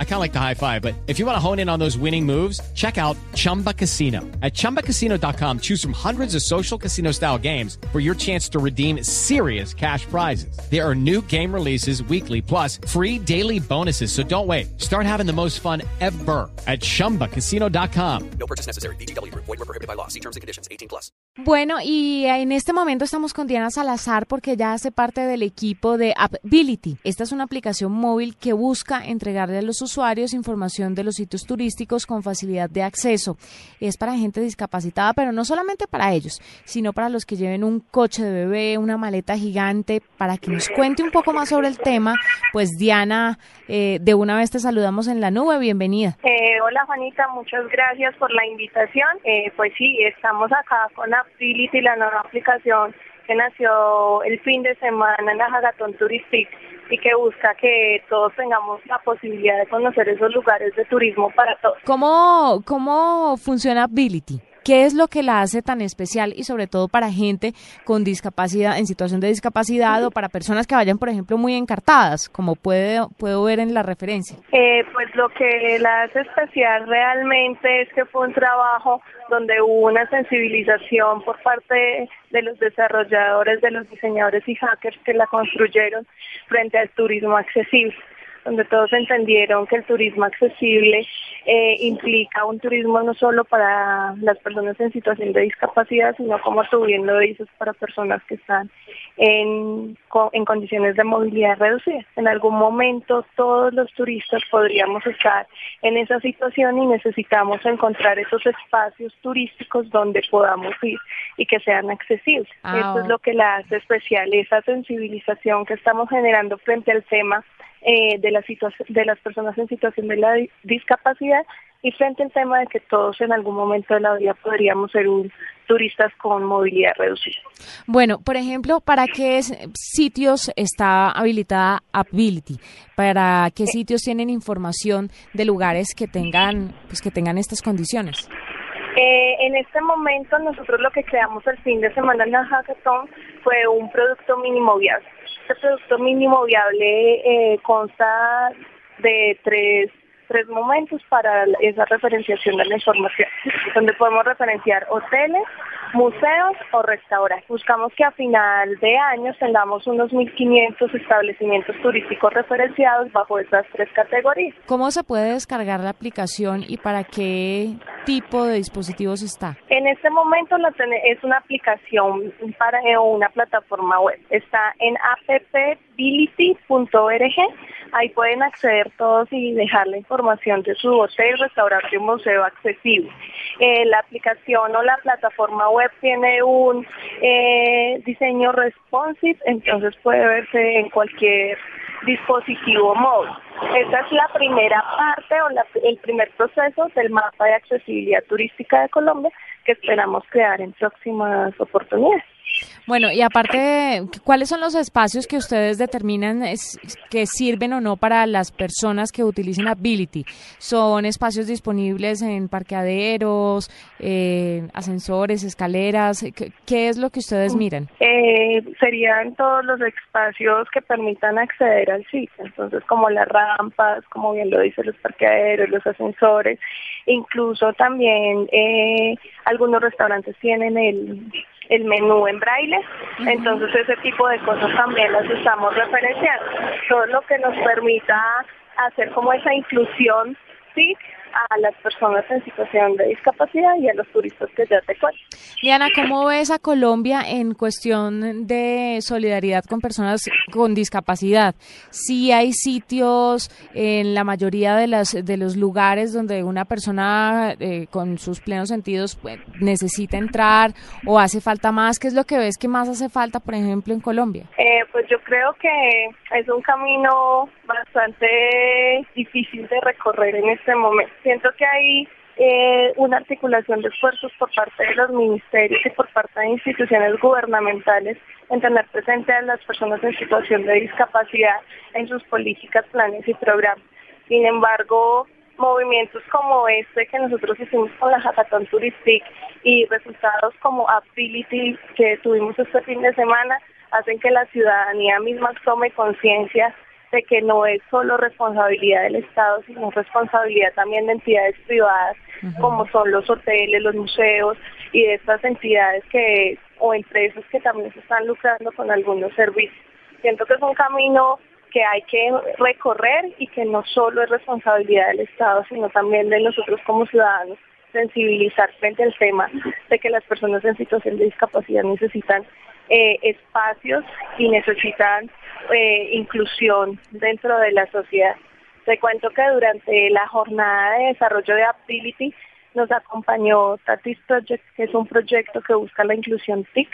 I kind of like the high five, but if you want to hone in on those winning moves, check out Chumba Casino. At ChumbaCasino.com, choose from hundreds of social casino style games for your chance to redeem serious cash prizes. There are new game releases weekly, plus free daily bonuses. So don't wait. Start having the most fun ever at ChumbaCasino.com. No purchase necessary. BGW. Void were prohibited by law. See terms and conditions. 18 plus. Bueno, y en este momento estamos con Diana Salazar porque ya hace parte del equipo de Appbility. Esta es una aplicación móvil que busca entregarle a los usuarios información de los sitios turísticos con facilidad de acceso. Es para gente discapacitada, pero no solamente para ellos, sino para los que lleven un coche de bebé, una maleta gigante. Para que nos cuente un poco más sobre el tema, pues Diana, eh, de una vez te saludamos en la nube. Bienvenida. Eh, hola Juanita, muchas gracias por la invitación. Eh, pues sí, estamos acá con Ability, la nueva aplicación que nació el fin de semana en la Hagatón Turistic y que busca que todos tengamos la posibilidad de conocer esos lugares de turismo para todos. ¿Cómo, cómo funciona Ability? ¿Qué es lo que la hace tan especial y sobre todo para gente con discapacidad, en situación de discapacidad o para personas que vayan, por ejemplo, muy encartadas, como puede, puedo ver en la referencia? Eh, pues lo que la hace especial realmente es que fue un trabajo donde hubo una sensibilización por parte de los desarrolladores, de los diseñadores y hackers que la construyeron frente al turismo accesible donde todos entendieron que el turismo accesible eh, implica un turismo no solo para las personas en situación de discapacidad, sino como tú bien lo dices, para personas que están en, en condiciones de movilidad reducida. En algún momento todos los turistas podríamos estar en esa situación y necesitamos encontrar esos espacios turísticos donde podamos ir y que sean accesibles. Ah, Eso es lo que la hace especial, esa sensibilización que estamos generando frente al tema eh, de, la de las personas en situación de la discapacidad y frente al tema de que todos en algún momento de la vida podríamos ser un, turistas con movilidad reducida. Bueno, por ejemplo, ¿para qué sitios está habilitada Ability? ¿Para qué sitios tienen información de lugares que tengan, pues, que tengan estas condiciones? Eh, en este momento nosotros lo que creamos el fin de semana en la Hackathon fue un producto mínimo viable este producto mínimo viable eh, consta de tres, tres momentos para esa referenciación de la información, donde podemos referenciar hoteles, museos o restaurantes. Buscamos que a final de año tengamos unos 1.500 establecimientos turísticos referenciados bajo esas tres categorías. ¿Cómo se puede descargar la aplicación y para qué tipo de dispositivos está? En este momento es una aplicación para una plataforma web. Está en appbility.org. Ahí pueden acceder todos y dejar la información de su hotel, restaurante y museo accesible. Eh, la aplicación o la plataforma web tiene un eh, diseño responsive, entonces puede verse en cualquier dispositivo móvil. Esa es la primera parte o el primer proceso del mapa de accesibilidad turística de Colombia que esperamos crear en próximas oportunidades. Bueno, y aparte, ¿cuáles son los espacios que ustedes determinan que sirven o no para las personas que utilicen Ability? ¿Son espacios disponibles en parqueaderos, eh, ascensores, escaleras? ¿Qué, es lo que ustedes miran? Eh, serían todos los espacios que permitan acceder al sitio, entonces como las rampas, como bien lo dicen los parqueaderos, los ascensores, incluso también eh, algunos restaurantes tienen el el menú en braille, entonces ese tipo de cosas también las estamos referenciando. Todo lo que nos permita hacer como esa inclusión, sí, a las personas en situación de discapacidad y a los turistas que ya te cuento. Diana, ¿cómo ves a Colombia en cuestión de solidaridad con personas con discapacidad? Si hay sitios en la mayoría de, las, de los lugares donde una persona eh, con sus plenos sentidos pues, necesita entrar o hace falta más, ¿qué es lo que ves que más hace falta, por ejemplo, en Colombia? Eh, pues yo creo que es un camino bastante difícil de recorrer en este momento siento que hay eh, una articulación de esfuerzos por parte de los ministerios y por parte de instituciones gubernamentales en tener presente a las personas en situación de discapacidad en sus políticas, planes y programas. Sin embargo, movimientos como este que nosotros hicimos con la Hackathon Touristic y resultados como Ability que tuvimos este fin de semana hacen que la ciudadanía misma tome conciencia de que no es solo responsabilidad del Estado, sino responsabilidad también de entidades privadas, como son los hoteles, los museos y de estas entidades que o empresas que también se están lucrando con algunos servicios. Siento que es un camino que hay que recorrer y que no solo es responsabilidad del Estado, sino también de nosotros como ciudadanos sensibilizar frente al tema de que las personas en situación de discapacidad necesitan eh, espacios y necesitan eh, inclusión dentro de la sociedad. Te cuento que durante la jornada de desarrollo de Ability nos acompañó Tatis Project, que es un proyecto que busca la inclusión TIC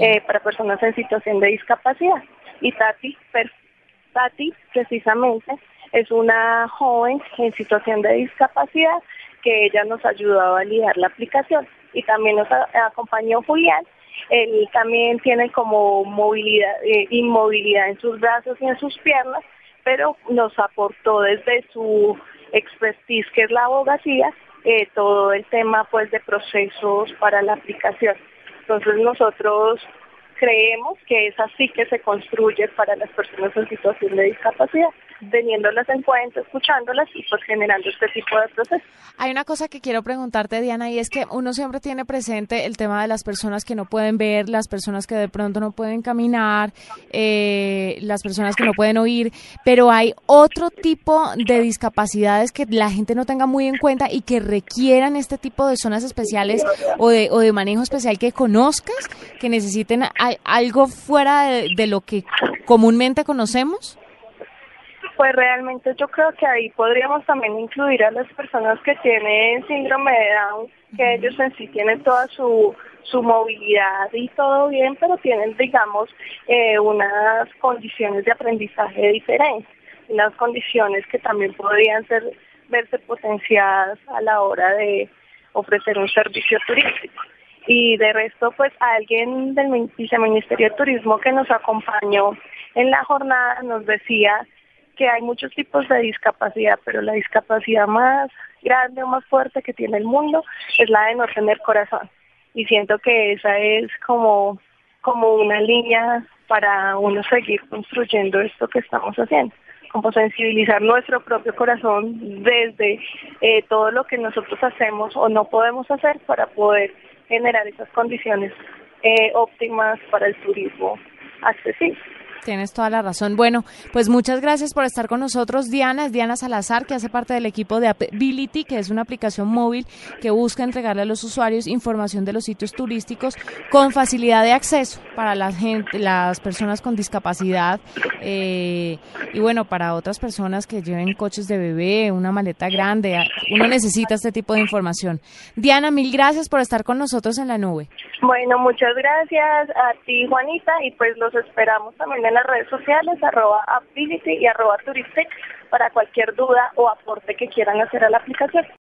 eh, para personas en situación de discapacidad. Y Tati, Tati precisamente es una joven en situación de discapacidad que ella nos ayudó a validar la aplicación. Y también nos acompañó Julián, él también tiene como movilidad, eh, inmovilidad en sus brazos y en sus piernas, pero nos aportó desde su expertise, que es la abogacía, eh, todo el tema pues de procesos para la aplicación. Entonces nosotros creemos que es así que se construye para las personas en situación de discapacidad teniéndolas en cuenta, escuchándolas y pues generando este tipo de procesos. Hay una cosa que quiero preguntarte, Diana, y es que uno siempre tiene presente el tema de las personas que no pueden ver, las personas que de pronto no pueden caminar, eh, las personas que no pueden oír, pero hay otro tipo de discapacidades que la gente no tenga muy en cuenta y que requieran este tipo de zonas especiales o de, o de manejo especial que conozcas, que necesiten algo fuera de lo que comúnmente conocemos. Pues realmente yo creo que ahí podríamos también incluir a las personas que tienen síndrome de Down, que ellos en sí tienen toda su, su movilidad y todo bien, pero tienen, digamos, eh, unas condiciones de aprendizaje diferentes, unas condiciones que también podrían ser verse potenciadas a la hora de ofrecer un servicio turístico. Y de resto, pues alguien del Viceministerio de Turismo que nos acompañó en la jornada nos decía que hay muchos tipos de discapacidad, pero la discapacidad más grande o más fuerte que tiene el mundo es la de no tener corazón. Y siento que esa es como, como una línea para uno seguir construyendo esto que estamos haciendo, como sensibilizar nuestro propio corazón desde eh, todo lo que nosotros hacemos o no podemos hacer para poder generar esas condiciones eh, óptimas para el turismo accesible. Tienes toda la razón. Bueno, pues muchas gracias por estar con nosotros, Diana. Es Diana Salazar, que hace parte del equipo de Ability, que es una aplicación móvil que busca entregarle a los usuarios información de los sitios turísticos con facilidad de acceso para las personas con discapacidad eh, y bueno, para otras personas que lleven coches de bebé, una maleta grande. Uno necesita este tipo de información. Diana, mil gracias por estar con nosotros en la nube. Bueno, muchas gracias a ti, Juanita, y pues los esperamos también en las redes sociales, arroba Ability y arroba Turistic, para cualquier duda o aporte que quieran hacer a la aplicación.